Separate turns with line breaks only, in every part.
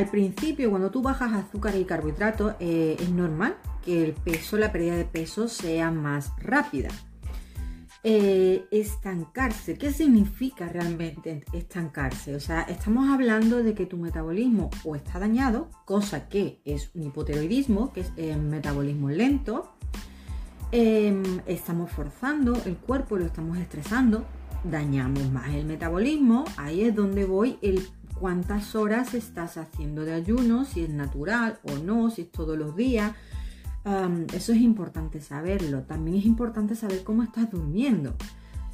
Al principio, cuando tú bajas azúcar y carbohidratos, eh, es normal que el peso, la pérdida de peso sea más rápida. Eh, estancarse, ¿qué significa realmente estancarse? O sea, estamos hablando de que tu metabolismo o está dañado, cosa que es un hipotiroidismo, que es el metabolismo lento, em, estamos forzando el cuerpo, lo estamos estresando, dañamos más el metabolismo, ahí es donde voy el cuántas horas estás haciendo de ayuno, si es natural o no, si es todos los días. eso es importante saberlo. También es importante saber cómo estás durmiendo,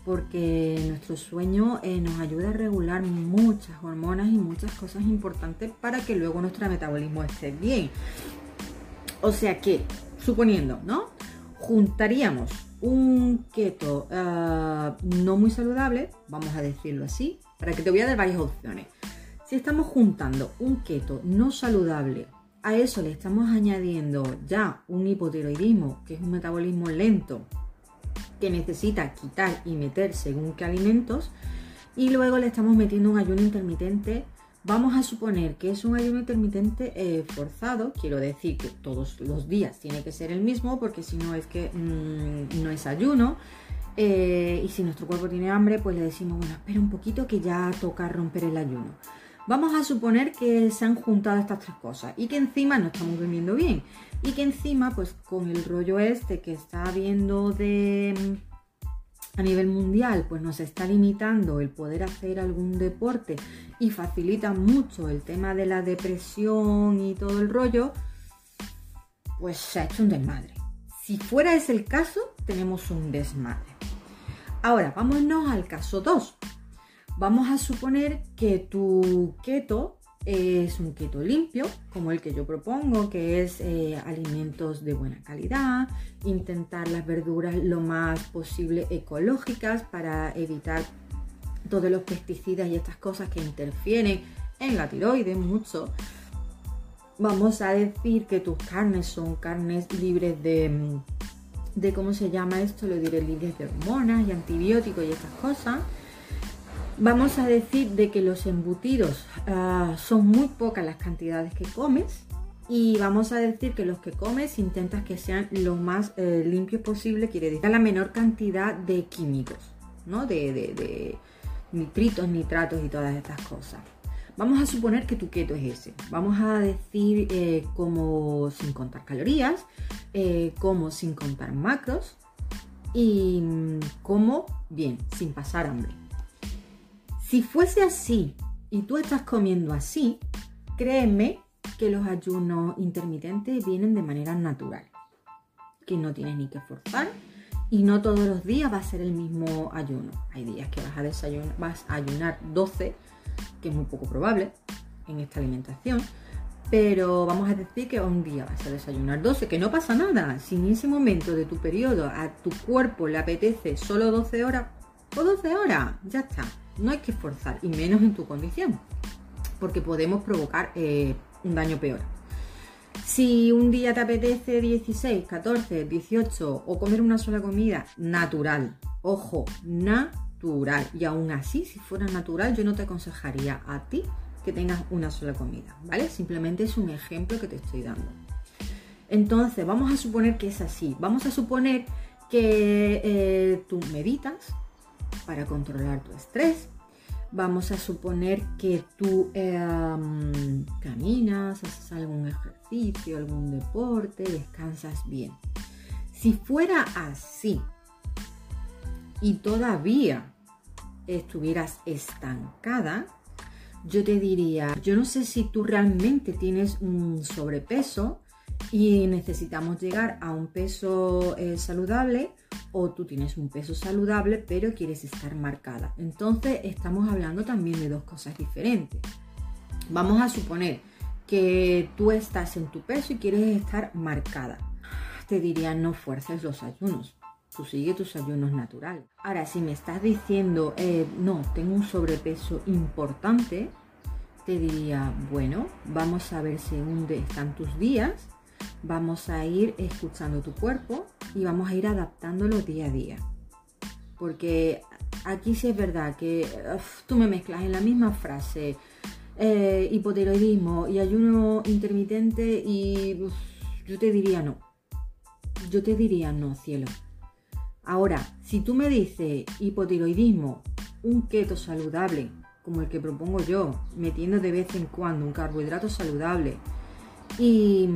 porque nuestro sueño eh, nos ayuda a regular muchas hormonas y muchas cosas importantes para que luego nuestro metabolismo esté bien. O sea que, suponiendo, ¿no? Juntaríamos un keto ah, no muy saludable, vamos a decirlo así, para que te voy a dar varias opciones. Si estamos juntando un keto no saludable, a eso le estamos añadiendo ya un hipotiroidismo, que es un metabolismo lento, que necesita quitar y meter según qué alimentos, y luego le estamos metiendo un ayuno intermitente. Vamos a suponer que es un ayuno intermitente eh, forzado, quiero decir que todos los días tiene que ser el mismo, porque si no es que mm, no es ayuno. Eh, y si nuestro cuerpo tiene hambre, pues le decimos, bueno, espera un poquito que ya toca romper el ayuno. Vamos a suponer que se han juntado estas tres cosas y que encima no estamos durmiendo bien y que encima pues con el rollo este que está habiendo de a nivel mundial pues nos está limitando el poder hacer algún deporte y facilita mucho el tema de la depresión y todo el rollo, pues se ha hecho un desmadre. Si fuera ese el caso, tenemos un desmadre. Ahora, vámonos al caso 2. Vamos a suponer que tu keto es un keto limpio, como el que yo propongo, que es eh, alimentos de buena calidad, intentar las verduras lo más posible ecológicas para evitar todos los pesticidas y estas cosas que interfieren en la tiroides mucho. Vamos a decir que tus carnes son carnes libres de, de ¿cómo se llama esto? Lo diré, libres de hormonas y antibióticos y estas cosas. Vamos a decir de que los embutidos ah, son muy pocas las cantidades que comes y vamos a decir que los que comes intentas que sean lo más eh, limpios posible, quiere decir la menor cantidad de químicos, ¿no? De, nitritos, nitratos y todas estas cosas. Vamos a suponer que tu keto es ese. Vamos a decir eh, como sin contar calorías, eh, como sin contar macros y mm, como bien, sin pasar hambre. Si fuese así y tú estás comiendo así, créeme que los ayunos intermitentes vienen de manera natural, que no tienes ni que forzar y no todos los días va a ser el mismo ayuno. Hay días que vas a, desayunar, vas a ayunar 12, que es muy poco probable en esta alimentación, pero vamos a decir que un día vas a desayunar 12, que no pasa nada. Si en ese momento de tu periodo a tu cuerpo le apetece solo 12 horas, pues 12 horas, ya está. No hay que esforzar, y menos en tu condición, porque podemos provocar eh, un daño peor. Si un día te apetece 16, 14, 18 o comer una sola comida natural, ojo, natural, y aún así, si fuera natural, yo no te aconsejaría a ti que tengas una sola comida, ¿vale? Simplemente es un ejemplo que te estoy dando. Entonces, vamos a suponer que es así. Vamos a suponer que eh, tú meditas, para controlar tu estrés. Vamos a suponer que tú em, caminas, haces algún ejercicio, algún deporte, descansas bien. Si fuera así y todavía estuvieras estancada, yo te diría, yo no sé si tú realmente tienes un sobrepeso y necesitamos llegar a un peso eh, saludable o tú tienes un peso saludable pero quieres estar marcada. Entonces estamos hablando también de dos cosas diferentes. Vamos a suponer que tú estás en tu peso y quieres estar marcada. Te diría no fuerces los ayunos. Tú sigue tus ayunos naturales. Ahora, si me estás diciendo, eh, no, tengo un sobrepeso importante, te diría, bueno, vamos a ver según están tus días vamos a ir escuchando tu cuerpo y vamos a ir adaptándolo día a día. Porque aquí sí es verdad que tú me mezclas en la misma frase eh, hipotiroidismo y ayuno intermitente y yo te diría no. Yo te diría no, cielo. Ahora, si tú me dices hipotiroidismo, un keto saludable, como el que propongo yo, metiendo de vez en cuando un carbohidrato saludable y,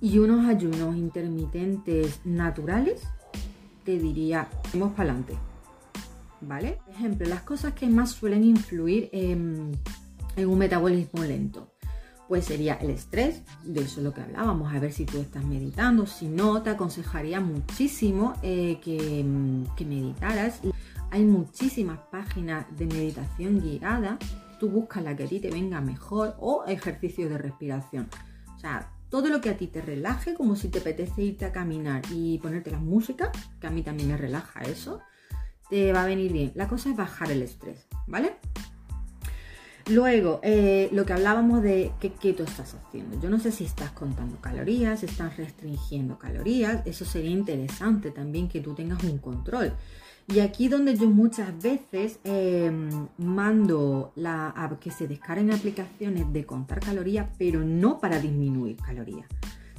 y unos ayunos intermitentes naturales, te diría, vamos para adelante. ¿Vale? Por ejemplo, las cosas que más suelen influir en, un metabolismo lento. Pues sería el estrés, de eso es lo que hablábamos, a ver si tú estás meditando. Si no, te aconsejaría muchísimo eh, que, que meditaras. Hay muchísimas páginas de meditación guiada. Tú buscas la que a ti te venga mejor o ejercicios de respiración. O sea, todo lo que a ti te relaje, como si te apetece irte a caminar y ponerte la música, que a mí también me relaja eso, te va a venir bien. La cosa es bajar el estrés, ¿vale? Luego, eh, lo que hablábamos de qué keto estás haciendo. Yo no sé si estás contando calorías, estás restringiendo calorías. Eso sería interesante también que tú tengas un control. Y aquí donde yo muchas veces em, mando la, a que se descarguen aplicaciones de contar calorías, pero no para disminuir calorías,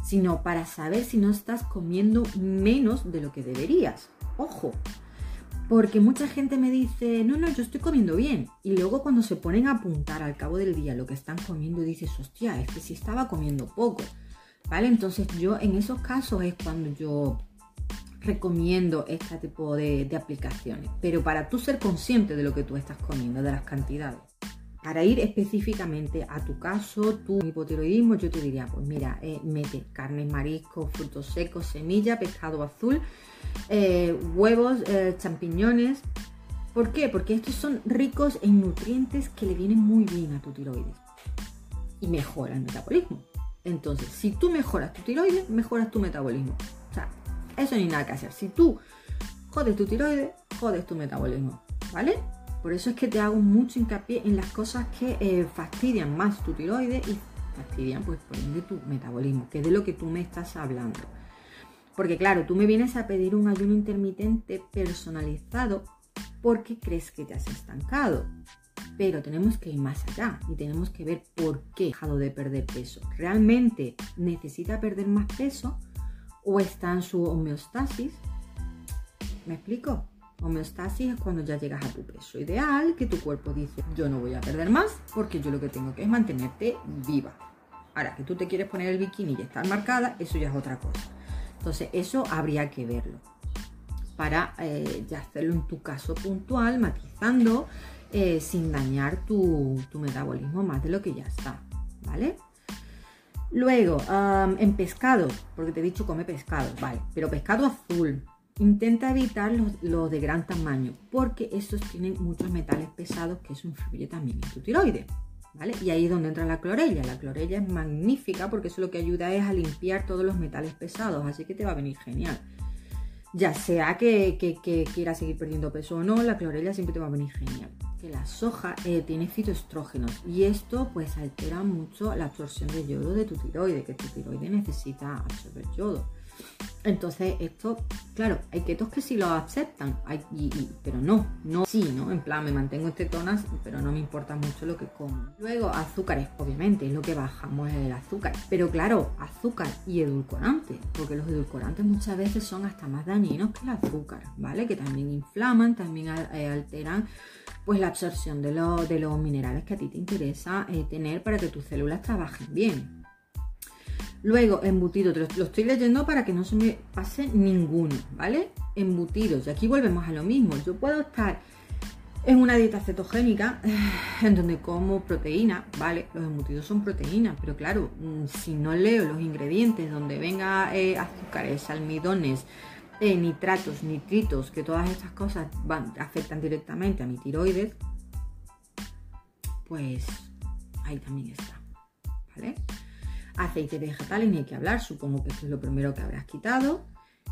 sino para saber si no estás comiendo menos de lo que deberías. Ojo, porque mucha gente me dice, no, no, yo estoy comiendo bien. Y luego cuando se ponen a apuntar al cabo del día lo que están comiendo, dices, hostia, es que si estaba comiendo poco. ¿Vale? Entonces yo en esos casos es cuando yo recomiendo este tipo de, aplicaciones, pero para tú ser consciente de lo que tú estás comiendo, de las cantidades. Para ir específicamente a tu caso, tu hipotiroidismo, yo te diría, pues mira, eh, mete carnes, mariscos, frutos secos, semilla, pescado azul, eh, huevos, eh, champiñones. ¿Por qué? Porque estos son ricos en nutrientes que le vienen muy bien a tu tiroides y mejora el metabolismo. Entonces, si tú mejoras tu tiroides, mejoras tu metabolismo. Eso ni nada que hacer. Si tú jodes tu tiroides, jodes tu metabolismo, ¿vale? Por eso es que te hago mucho hincapié en las cosas que eh, fastidian más tu tiroides y fastidian, pues, por ende, tu metabolismo, que es de lo que tú me estás hablando. Porque, claro, tú me vienes a pedir un ayuno intermitente personalizado porque crees que te has estancado. Pero tenemos que ir más allá y tenemos que ver por qué ha dejado de perder peso. ¿Realmente necesita perder más peso? O está en su homeostasis. ¿Me explico? Homeostasis es cuando ya llegas a tu peso ideal, que tu cuerpo dice, yo no voy a perder más porque yo lo que tengo que es mantenerte viva. Ahora, que tú te quieres poner el bikini y estar marcada, eso ya es otra cosa. Entonces, eso habría que verlo para eh, ya hacerlo en tu caso puntual, matizando, eh, sin dañar tu, tu metabolismo más de lo que ya está, ¿vale? Luego, en pescado, porque te he dicho come pescado, vale, pero pescado azul. Intenta evitar los, de gran tamaño, porque estos tienen muchos metales pesados, que eso influye también en tu tiroides. ¿Vale? Y ahí es donde entra la clorella. La clorella es magnífica porque eso lo que ayuda es a limpiar todos los metales pesados, así que te va a venir genial. Ya sea que, que quieras seguir perdiendo peso o no, la clorella siempre te va a venir genial que la soja eh, tiene fitoestrógenos y esto pues altera mucho la absorción de yodo de tu tiroide, que tu tiroide necesita absorber yodo. Entonces, esto, claro, hay ketos que sí lo aceptan, pero no, no sí, ¿no? En plan, me mantengo en cetonas, pero no me importa mucho lo que como. Luego, azúcares, obviamente, es lo que bajamos el azúcar. Pero claro, azúcar y edulcorante, porque los edulcorantes muchas veces son hasta más dañinos que el azúcar, ¿vale? Que también inflaman, también eh, alteran pues la absorción de, de los minerales que a ti te interesa eh, tener para que tus células trabajen bien. Luego, embutidos, lo, estoy leyendo para que no se me pase ninguno, ¿vale? Embutidos, y aquí volvemos a lo mismo. Yo puedo estar en una dieta cetogénica en donde como proteína, ¿vale? Los embutidos son proteínas, pero claro, mm, si no leo los ingredientes donde venga eh, azúcares, almidones, eh, nitratos, nitritos, que todas estas cosas afectan directamente a mi tiroides, pues ahí también está, ¿vale? Aceite vegetal, ni hay que hablar, supongo que esto es lo primero que habrás quitado.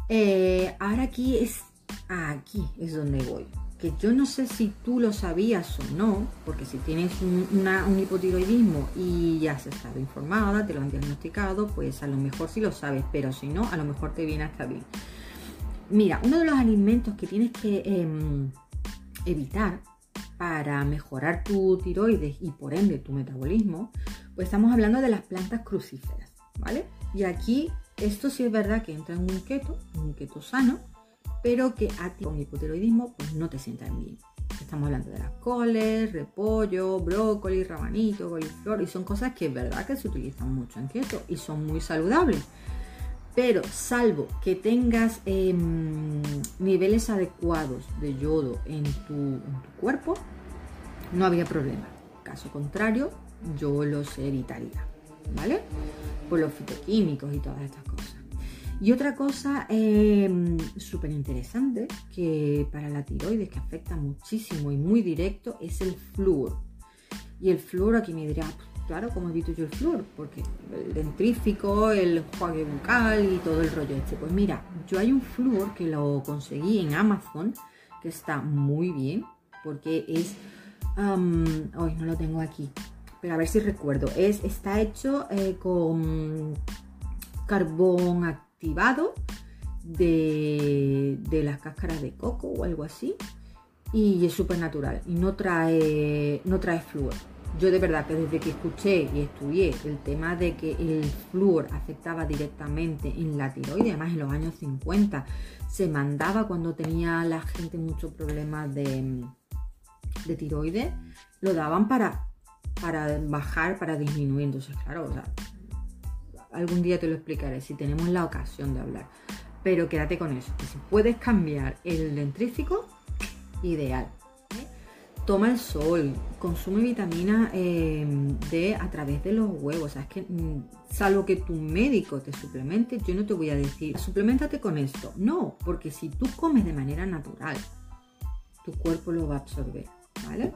Eh, ahora aquí es, aquí es donde voy. Que yo no sé si tú lo sabías o no, porque si tienes un, hipotiroidismo y ya has estado informada, te lo han diagnosticado, pues a lo mejor sí lo sabes, pero si no, a lo mejor te viene hasta bien. Mira, uno de los alimentos que tienes que em, evitar para mejorar tu tiroides y por ende tu metabolismo, pues estamos hablando de las plantas crucíferas, ¿vale? Y aquí esto sí es verdad que entra en un keto, un keto sano, pero que a ti con hipotiroidismo pues no te sientan bien. Estamos hablando de las coles, repollo, brócoli, rabanito, coliflor y son cosas que es verdad que se utilizan mucho en keto y son muy saludables. Pero salvo que tengas em, niveles adecuados de yodo en tu, cuerpo, no había problema. Caso contrario, yo los evitaría, ¿vale? Por los fitoquímicos y todas estas cosas. Y otra cosa em, súper interesante que para la tiroides que afecta muchísimo y muy directo es el flúor. Y el flúor aquí me dirá, claro, como evito yo el flúor? Porque el dentrífico, el juague bucal y todo el rollo este. Pues mira, yo hay un flúor que lo conseguí en Amazon, que está muy bien, porque es... hoy no lo tengo aquí, a ver si recuerdo. Es, está hecho eh, con carbón activado de, de las cáscaras de coco o algo así. Y es súper natural y no trae, no trae flúor yo de verdad que desde que escuché y estudié el tema de que el flúor afectaba directamente en la tiroides, además en los años 50 se mandaba cuando tenía la gente muchos problemas de, de tiroides, lo daban para, para bajar, para disminuir. Entonces, claro, algún día te lo explicaré si tenemos la ocasión de hablar. Pero quédate con eso, que si puedes cambiar el dentrífico, ideal toma el sol, consume vitamina em, D a través de los huevos. O sea, es que mm, salvo que tu médico te suplemente, yo no te voy a decir, suplementate con esto. No, porque si tú comes de manera natural, tu cuerpo lo va a absorber, ¿vale?